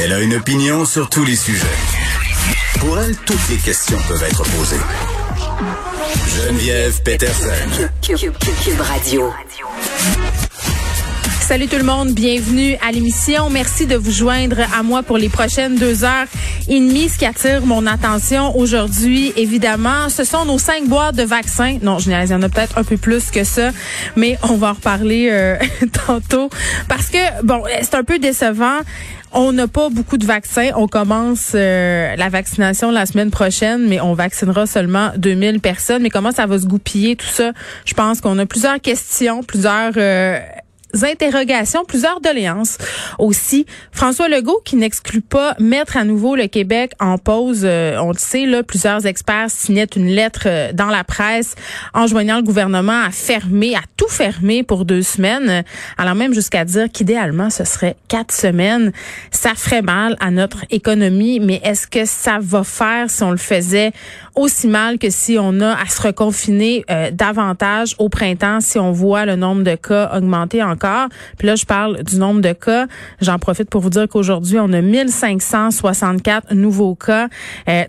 Elle a une opinion sur tous les sujets. Pour elle, toutes les questions peuvent être posées. Geneviève Peterson. Cube Radio. Salut tout le monde, bienvenue à l'émission. Merci de vous joindre à moi pour les prochaines deux heures et demie. Ce qui attire mon attention aujourd'hui, évidemment, ce sont nos cinq boîtes de vaccins. Non, je il y en a peut-être un peu plus que ça, mais on va en reparler euh, tantôt parce que bon, c'est un peu décevant. On n'a pas beaucoup de vaccins. On commence euh, la vaccination la semaine prochaine, mais on vaccinera seulement 2000 personnes. Mais comment ça va se goupiller tout ça? Je pense qu'on a plusieurs questions, plusieurs euh, interrogations, plusieurs doléances aussi. François Legault qui n'exclut pas mettre à nouveau le Québec en pause. Euh, on le sait, là, plusieurs experts signaient une lettre euh, dans la presse enjoignant le gouvernement à fermer, à tout fermer pour deux semaines, allant même jusqu'à dire qu'idéalement, ce serait quatre semaines. Ça ferait mal à notre économie, mais est-ce que ça va faire si on le faisait? Aussi mal que si on a à se reconfiner euh, davantage au printemps, si on voit le nombre de cas augmenter encore puis là, je parle du nombre de cas. J'en profite pour vous dire qu'aujourd'hui, on a 1564 nouveaux cas,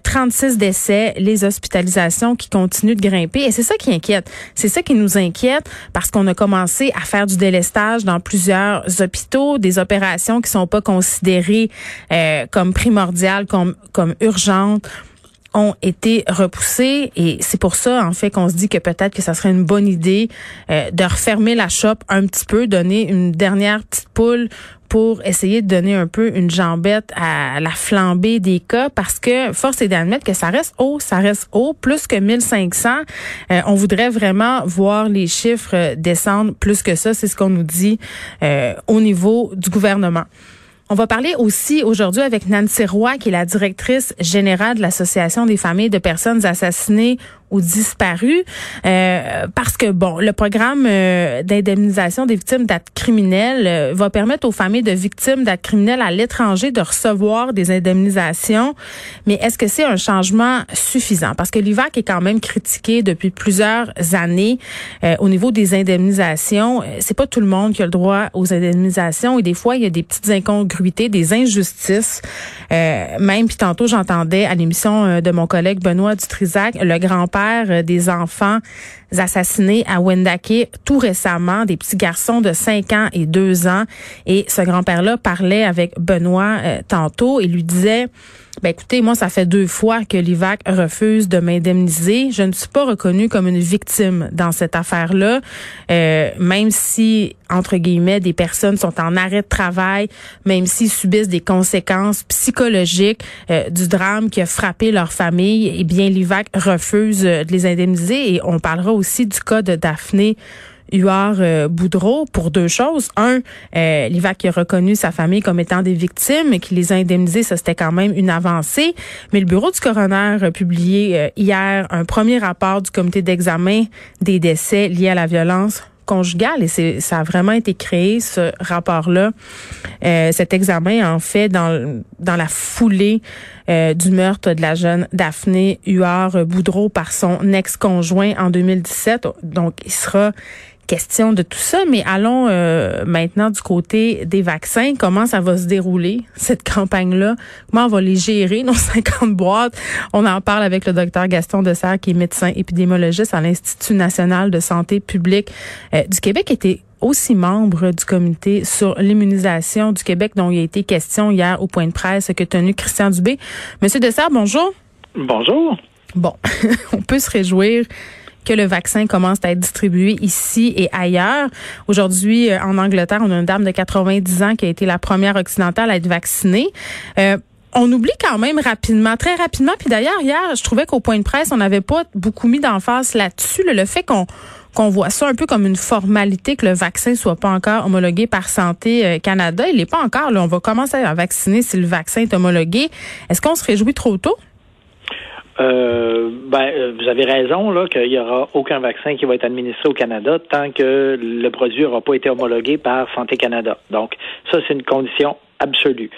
36 euh, décès, les hospitalisations qui continuent de grimper. Et c'est ça qui inquiète. C'est ça qui nous inquiète parce qu'on a commencé à faire du délestage dans plusieurs hôpitaux, des opérations qui sont pas considérées euh, comme primordiales, comme, comme urgentes ont été repoussés et c'est pour ça en fait qu'on se dit que peut-être que ça serait une bonne idée euh, de refermer la shop un petit peu, donner une dernière petite poule pour essayer de donner un peu une jambette à la flambée des cas parce que force est d'admettre que ça reste haut, ça reste haut, plus que 1500. Euh, on voudrait vraiment voir les chiffres descendre plus que ça, c'est ce qu'on nous dit euh, au niveau du gouvernement. On va parler aussi aujourd'hui avec Nancy Roy, qui est la directrice générale de l'Association des familles de personnes assassinées ou disparus euh, parce que bon le programme euh, d'indemnisation des victimes d'actes criminels euh, va permettre aux familles de victimes d'actes criminels à l'étranger de recevoir des indemnisations. Mais est-ce que c'est un changement suffisant? Parce que l'IVAC est quand même critiqué depuis plusieurs années au niveau des indemnisations. C'est pas tout le monde qui a le droit aux indemnisations et des fois il y a des petites incongruités des injustices. Même puis tantôt j'entendais à l'émission de mon collègue Benoît Dutrisac le grand-père euh, des enfants assassinés à Wendake tout récemment, des petits garçons de 5 ans et 2 ans. Et ce grand-père-là parlait avec Benoît euh, tantôt et lui disait ben écoutez, moi, ça fait deux fois que l'IVAC refuse de m'indemniser. Je ne suis pas reconnue comme une victime dans cette affaire-là, euh, même si, entre guillemets, des personnes sont en arrêt de travail, même s'ils subissent des conséquences psychologiques euh, du drame qui a frappé leur famille, eh bien, l'IVAC refuse de les indemniser. Et on parlera aussi du cas de Daphné Huard euh, Boudreau pour deux choses. Un, euh, l'IVAC a reconnu sa famille comme étant des victimes et qui les a indemnisés, ça c'était quand même une avancée. Mais le bureau du coroner a publié euh, hier un premier rapport du comité d'examen des décès liés à la violence conjugale et c'est ça a vraiment été créé ce rapport là euh, cet examen en fait dans dans la foulée du meurtre de la jeune Daphné Huard Boudreau par son ex-conjoint en 2017 donc il sera question de tout ça, mais allons euh, maintenant du côté des vaccins. Comment ça va se dérouler, cette campagne-là? Comment on va les gérer, nos 50 boîtes? On en parle avec le docteur Gaston Dessert, qui est médecin épidémiologiste à l'Institut national de santé publique euh, du Québec, qui était aussi membre du comité sur l'immunisation du Québec, dont il a été question hier au point de presse que tenu Christian Dubé. Monsieur Dessert, bonjour. Bonjour. Bon, on peut se réjouir que le vaccin commence à être distribué ici et ailleurs. Aujourd'hui, euh, en Angleterre, on a une dame de 90 ans qui a été la première occidentale à être vaccinée. Euh, on oublie quand même rapidement, très rapidement. Puis d'ailleurs, hier, je trouvais qu'au point de presse, on n'avait pas beaucoup mis d'emphase là-dessus. le fait qu'on voit ça un peu comme une formalité que le vaccin soit pas encore homologué par Santé euh, Canada. Il n'est pas encore. Là, on va commencer à vacciner si le vaccin est homologué. Est-ce qu'on se réjouit trop tôt? Euh, ben, euh, vous avez raison là qu'il n'y aura aucun vaccin qui va être administré au Canada tant que le produit n'aura pas été homologué par Santé Canada. Donc, ça, c'est une condition absolue.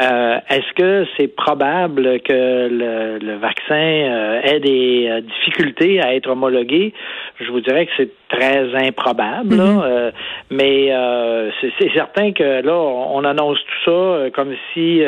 Euh, est-ce que c'est probable que le, vaccin ait des difficultés à être homologué? Je vous dirais que c'est très improbable, mm-hmm. mais c'est certain que là, on annonce tout ça comme si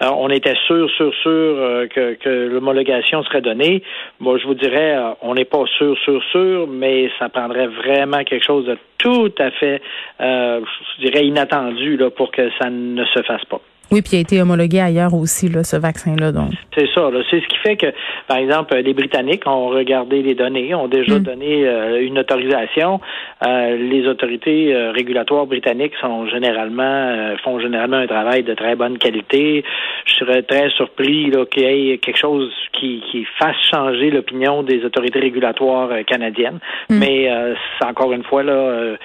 on était sûr, sûr, sûr que, que l'homologation serait donnée. Moi, je vous dirais, on n'est pas sûr, sûr, sûr, mais ça prendrait vraiment quelque chose de tout à fait, je dirais, inattendu là, pour que ça ne se fasse pas. Oui, puis il a été homologué ailleurs aussi, là, ce vaccin-là. Donc. C'est ça. C'est ce qui fait que, par exemple, les Britanniques ont regardé les données, ont déjà mm. donné euh, une autorisation. Euh, les autorités euh, régulatoires britanniques sont généralement font généralement un travail de très bonne qualité. Je serais très surpris qu'il y ait quelque chose qui, qui fasse changer l'opinion des autorités régulatoires canadiennes. Mm. Mais encore une fois, là,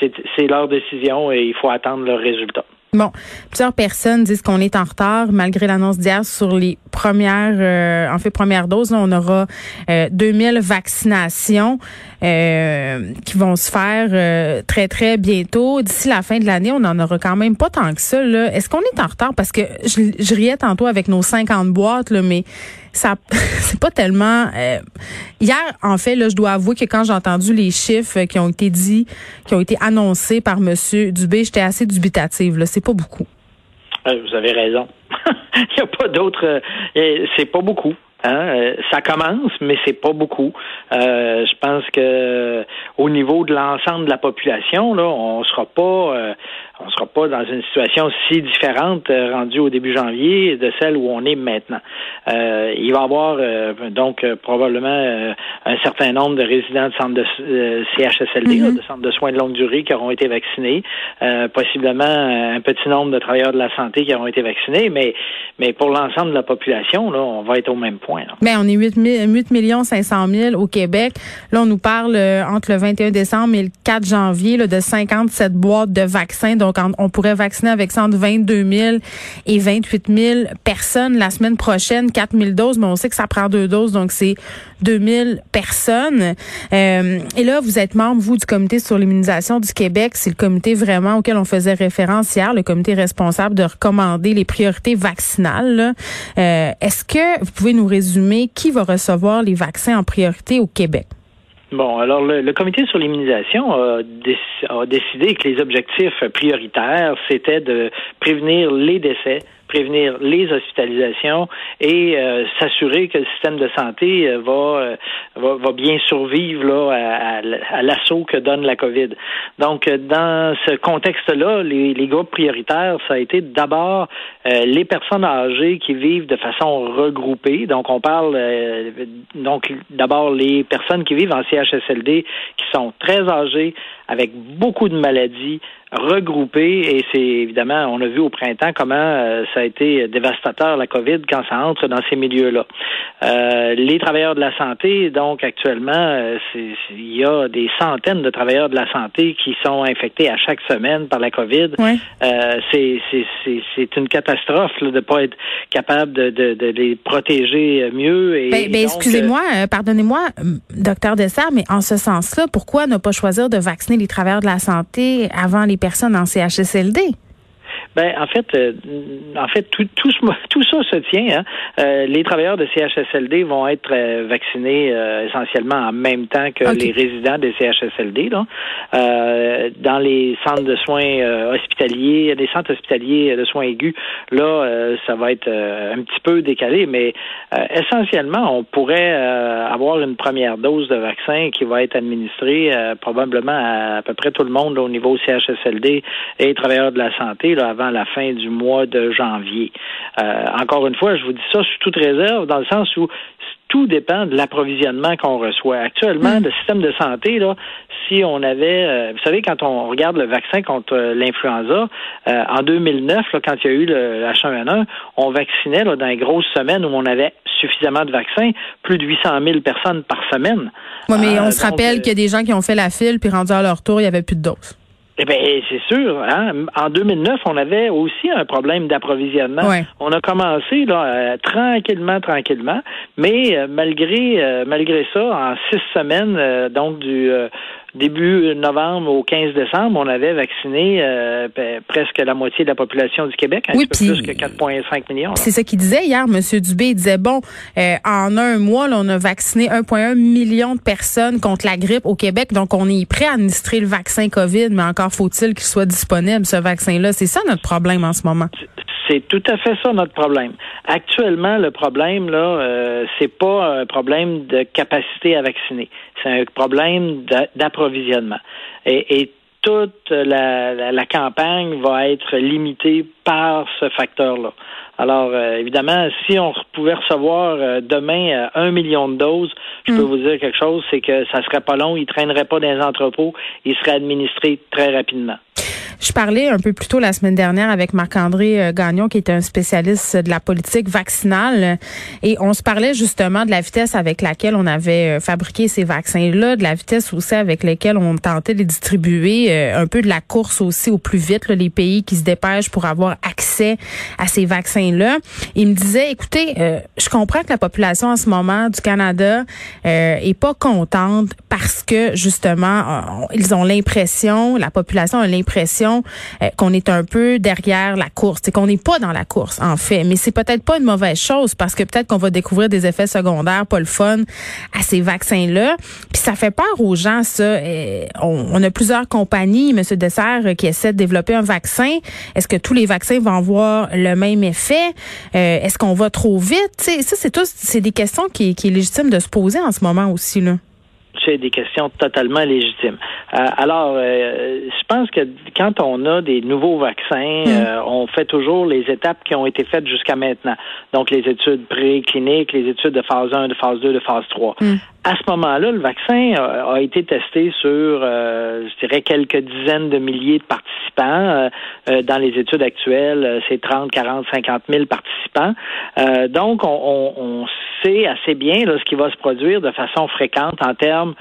c'est leur décision et il faut attendre leurs résultats. Bon, plusieurs personnes disent qu'on est en retard malgré l'annonce d'hier sur les premières, euh, en fait, première dose. on aura euh, 2000 vaccinations euh, qui vont se faire euh, très, très bientôt. D'ici la fin de l'année, on n'en aura quand même pas tant que ça. Est-ce qu'on est en retard? Parce que je, je riais tantôt avec nos 50 boîtes, là, mais ça c'est pas tellement euh, hier en fait là je dois avouer que quand j'ai entendu les chiffres qui ont été dits qui ont été annoncés par monsieur Dubé j'étais assez dubitative là c'est pas beaucoup euh, vous avez raison il n'y a pas d'autre euh, c'est pas beaucoup Hein? ça commence, mais c'est pas beaucoup. je pense que au niveau de l'ensemble de la population, là, on sera pas on ne sera pas dans une situation si différente euh, rendue au début janvier de celle où on est maintenant. Euh, il va y avoir euh, donc probablement un certain nombre de résidents de centres de CHSLD, mm-hmm. de centres de soins de longue durée qui auront été vaccinés, possiblement un petit nombre de travailleurs de la santé qui auront été vaccinés, mais mais pour l'ensemble de la population, là, on va être au même point. Mais ben, on est 8, 8 millions 500 000 au Québec. Là, on nous parle entre le 21 décembre et le 4 janvier là, de 57 boîtes de vaccins. Donc, on pourrait vacciner avec 122 000 et 28 000 personnes la semaine prochaine, 4 000 doses, mais on sait que ça prend deux doses, donc c'est 2 000 personnes. Euh, et là, vous êtes membre, vous, du comité sur l'immunisation du Québec. C'est le comité vraiment auquel on faisait référence hier, le comité responsable de recommander les priorités vaccinales. Euh, est-ce que vous pouvez nous résumer qui va recevoir les vaccins en priorité au Québec? Bon, alors le, comité sur l'immunisation a, décidé que les objectifs prioritaires, c'était de prévenir les décès prévenir les hospitalisations et euh, s'assurer que le système de santé euh, euh, va, va, bien survivre là, à, l'assaut que donne la COVID. Donc, dans ce contexte-là, les, les, groupes prioritaires, ça a été d'abord les personnes âgées qui vivent de façon regroupée. Donc, on parle donc d'abord les personnes qui vivent en CHSLD qui sont très âgées, avec beaucoup de maladies regroupées. Et c'est évidemment, on a vu au printemps comment euh, ça a été dévastateur la COVID quand ça entre dans ces milieux-là. Euh, les travailleurs de la santé, donc actuellement, euh, il y a des centaines de travailleurs de la santé qui sont infectés à chaque semaine par la COVID. c'est une catastrophe de ne pas être capable de, de, de, les protéger mieux. Et ben, ben excusez-moi, pardonnez-moi, docteur Dessert, mais en ce sens-là, pourquoi ne pas choisir de vacciner les travailleurs de la santé avant les personnes en CHSLD? Ben, en fait, euh, en fait, tout, tout, tout, ça se tient. Hein. Euh, les travailleurs de CHSLD vont être euh, vaccinés essentiellement en même temps que les résidents des CHSLD. Là. dans les centres de soins hospitaliers, les centres hospitaliers de soins aigus, là, ça va être un petit peu décalé, mais essentiellement, on pourrait avoir une première dose de vaccin qui va être administrée probablement à, à peu près tout le monde au niveau CHSLD et travailleurs de la santé là, avant la fin du mois de janvier. Euh, encore une fois, je vous dis ça sous toute réserve, dans le sens où tout dépend de l'approvisionnement qu'on reçoit. Actuellement, mm. le système de santé, là, si on avait, euh, vous savez, quand on regarde le vaccin contre euh, l'influenza, en 2009, quand il y a eu le H1N1, on vaccinait dans les grosses semaines où on avait suffisamment de vaccins, plus de 800 000 personnes par semaine. Oui, mais on se rappelle qu'il y a des gens qui ont fait la file, puis rendu à leur tour, il n'y avait plus de doses. Eh bien, c'est sûr. Hein? En 2009, on avait aussi un problème d'approvisionnement. On a commencé là euh, tranquillement, tranquillement, mais euh, malgré euh, malgré ça, en six semaines, donc du début novembre au 15 décembre, on avait vacciné euh, presque la moitié de la population du Québec, un oui, peu plus que 4,5 millions. C'est ça qu'il disait hier, M. Dubé. Il disait, bon, euh, en un mois, là, on a vacciné 1,1 million de personnes contre la grippe au Québec. Donc, on est prêt à administrer le vaccin COVID, mais encore faut-il qu'il soit disponible, ce vaccin-là. C'est ça notre problème en ce moment. C'est tout à fait ça notre problème. Actuellement, le problème là, euh, c'est pas un problème de capacité à vacciner, c'est un problème d'approvisionnement. Et, et, toute la, la, campagne va être limitée par ce facteur-là. Alors, euh, évidemment, si on pouvait recevoir euh, demain un million de doses, je peux mm. vous dire quelque chose, c'est que ça serait pas long, il traînerait pas dans les entrepôts, il serait administré très rapidement. Je parlais un peu plus tôt la semaine dernière avec Marc-André euh, Gagnon, qui est un spécialiste de la politique vaccinale, et on se parlait justement de la vitesse avec laquelle on avait euh, fabriqué ces vaccins-là, de la vitesse aussi avec laquelle on tentait de les distribuer, euh, un peu de la course aussi au plus vite, les pays qui se dépêchent pour avoir accès à ces vaccins-là. Il me disait, écoutez, je comprends que la population en ce moment du Canada est pas contente parce que justement, ils ont l'impression, la population a l'impression euh, qu'on est un peu derrière la course, c'est qu'on n'est pas dans la course en fait, mais c'est peut-être pas une mauvaise chose parce que peut-être qu'on va découvrir des effets secondaires pas le fun à ces vaccins-là. Puis ça fait peur aux gens ça. Euh, on, a plusieurs compagnies, Monsieur Dessert, qui essaient de développer un vaccin. Est-ce que tous les vaccins vont avoir le même effet? Euh, Est-ce qu'on va trop vite? Ça c'est tout, c'est des questions qui, qui est légitime de se poser en ce moment aussi là des questions totalement légitimes. Euh, alors, euh, je pense que quand on a des nouveaux vaccins, mm. euh, on fait toujours les étapes qui ont été faites jusqu'à maintenant. Donc, les études précliniques, les études de phase 1, de phase 2, de phase 3 à ce moment-là, le vaccin a, été testé sur, je dirais, quelques dizaines de milliers de participants. Dans les études actuelles, c'est 30, 40, 50 000 participants. donc, on, on, sait assez bien là, ce qui va se produire de façon fréquente en termes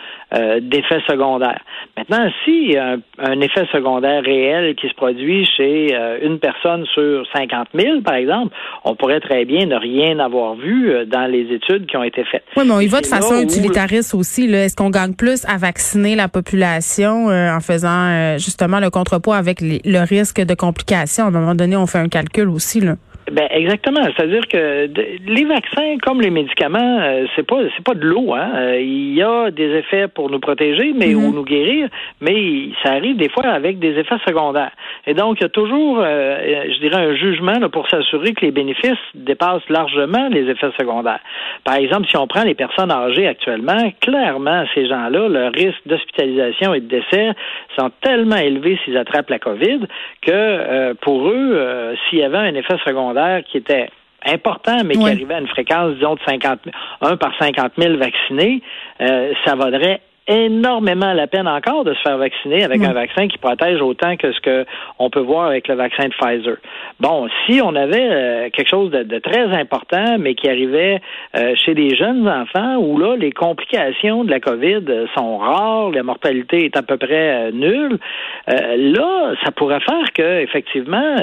d'effets secondaires. Maintenant, si un, un, effet secondaire réel qui se produit chez une personne sur 50 000, par exemple, on pourrait très bien ne rien avoir vu dans les études qui ont été faites. Oui, mais on y va de façon utilitaire aussi. Est-ce qu'on gagne plus à vacciner la population euh, en faisant euh, justement le contrepoids avec le risque de complications? À un moment donné, on fait un calcul aussi. Là. Ben exactement. C'est-à-dire que les vaccins, comme les médicaments, euh, c'est pas c'est pas de l'eau. Hein? Euh, il y a des effets pour nous protéger, mais mm-hmm. ou nous guérir, mais ça arrive des fois avec des effets secondaires. Et donc il y a toujours, euh, je dirais, un jugement là, pour s'assurer que les bénéfices dépassent largement les effets secondaires. Par exemple, si on prend les personnes âgées actuellement, clairement ces gens-là, leur risque d'hospitalisation et de décès sont tellement élevés s'ils attrapent la COVID que pour eux, s'il y avait un effet secondaire qui était important, mais qui arrivait à une fréquence, disons, de 50 1 par 50 000 vaccinés, euh, ça vaudrait énormément la peine encore de se faire vacciner avec un vaccin qui protège autant que ce que on peut voir avec le vaccin de Pfizer. Bon, si on avait euh, quelque chose de, très important, mais qui arrivait euh, chez des jeunes enfants, où là les complications de la COVID sont rares, la mortalité est à peu près euh, nulle, là, ça pourrait faire que effectivement,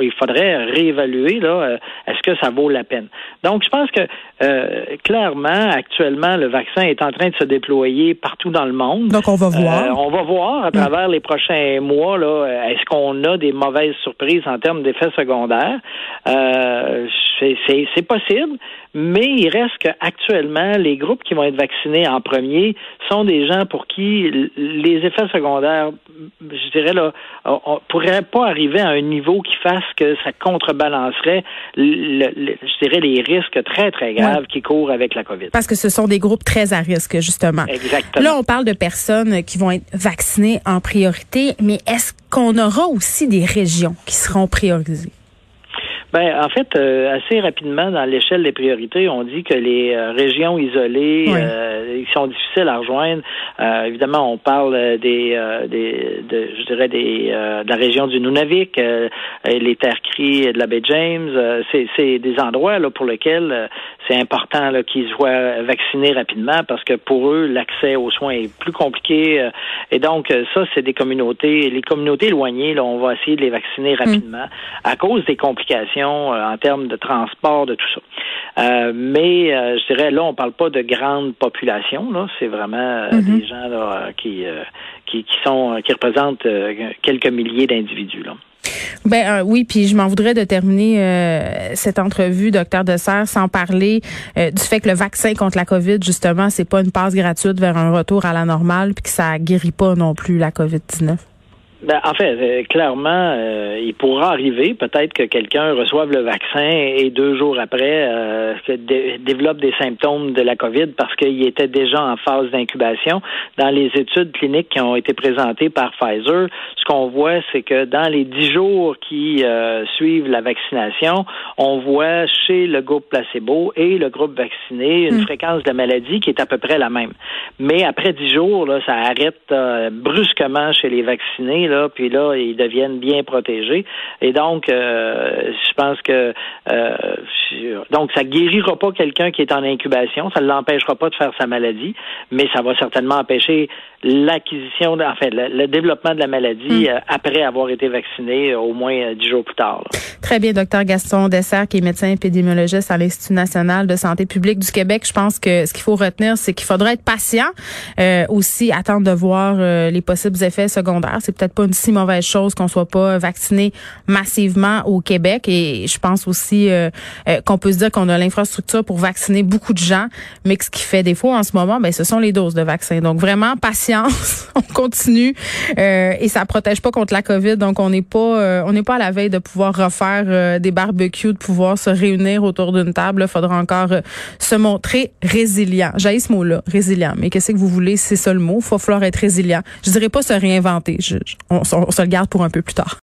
il faudrait réévaluer là, est-ce que ça vaut la peine. Donc, je pense que clairement, actuellement, le vaccin est en train de se déployer partout dans le monde. Donc, on va euh, voir. on va voir à travers les prochains mois, là, est-ce qu'on a des mauvaises surprises en termes d'effets secondaires? Euh, c'est possible, mais il reste qu'actuellement, les groupes qui vont être vaccinés en premier sont des gens pour qui les effets secondaires, je dirais là, on pourrait pas arriver à un niveau qui fasse que ça contrebalancerait, je dirais, les risques très, très graves qui courent avec la COVID. Parce que ce sont des groupes très à risque, justement. Exactement. Là, on parle de personnes qui vont être vaccinées en priorité, mais est-ce qu'on aura aussi des régions qui seront priorisées? Ben, en fait, euh, assez rapidement, dans l'échelle des priorités, on dit que les euh, régions isolées euh, qui sont difficiles à rejoindre, évidemment, on parle des, des de, je dirais des de la région du Nunavik, les terres cries de la baie James, c'est des endroits là pour lesquels c'est important qu'ils soient vaccinés rapidement parce que pour eux, l'accès aux soins est plus compliqué. et donc, ça, c'est des communautés, les communautés éloignées, là, on va essayer de les vacciner rapidement à cause des complications circulation, en termes de transport, de tout ça. mais je dirais là, on parle pas de grande population. Là, c'est vraiment mm-hmm. des gens là, qui, qui, qui sont qui représentent quelques milliers d'individus. Là. Ben euh, oui, puis je m'en voudrais de terminer euh, cette entrevue, docteur Dessert, sans parler euh, du fait que le vaccin contre la COVID, justement, c'est pas une passe gratuite vers un retour à la normale, puis que ça guérit pas non plus la COVID-19. Ben, en fait, euh, clairement, euh, il pourra arriver peut-être que quelqu'un reçoive le vaccin et deux jours après euh, développe des symptômes de la COVID parce qu'il était déjà en phase d'incubation. Dans les études cliniques qui ont été présentées par Pfizer, ce qu'on voit, c'est que dans les dix jours qui euh, suivent la vaccination, on voit chez le groupe placebo et le groupe vacciné une hmm. fréquence de maladie qui est à peu près la même. Mais après dix jours, là, ça arrête brusquement chez les vaccinés puis là, ils deviennent bien protégés. Et donc, euh, je pense que euh, donc ça guérira pas quelqu'un qui est en incubation, ça ne l'empêchera pas de faire sa maladie, mais ça va certainement empêcher l'acquisition, en fait, le, développement de la maladie hmm. euh, après avoir été vacciné au moins dix jours plus tard. Très bien, docteur Gaston Dessert, qui est médecin épidémiologiste à l'Institut national de santé publique du Québec. Je pense que ce qu'il faut retenir, c'est qu'il faudra être patient, aussi attendre de voir les possibles effets secondaires. C'est peut-être pas une si mauvaise chose qu'on soit pas vacciné massivement au Québec. Et je pense aussi euh, euh, qu'on peut se dire qu'on a l'infrastructure pour vacciner beaucoup de gens, mais que ce qui fait défaut en ce moment, ben ce sont les doses de vaccin. Donc vraiment patience, on continue euh, et ça protège pas contre la COVID. Donc on n'est pas on n'est pas à la veille de pouvoir refaire des barbecues, de pouvoir se réunir autour d'une table. Il faudra encore se montrer résilient. J'ai ce mot-là, résilient. Mais qu'est-ce que vous voulez? C'est ça le mot. Faut falloir être résilient. Je dirais pas se réinventer. Je, on, se le garde pour un peu plus tard.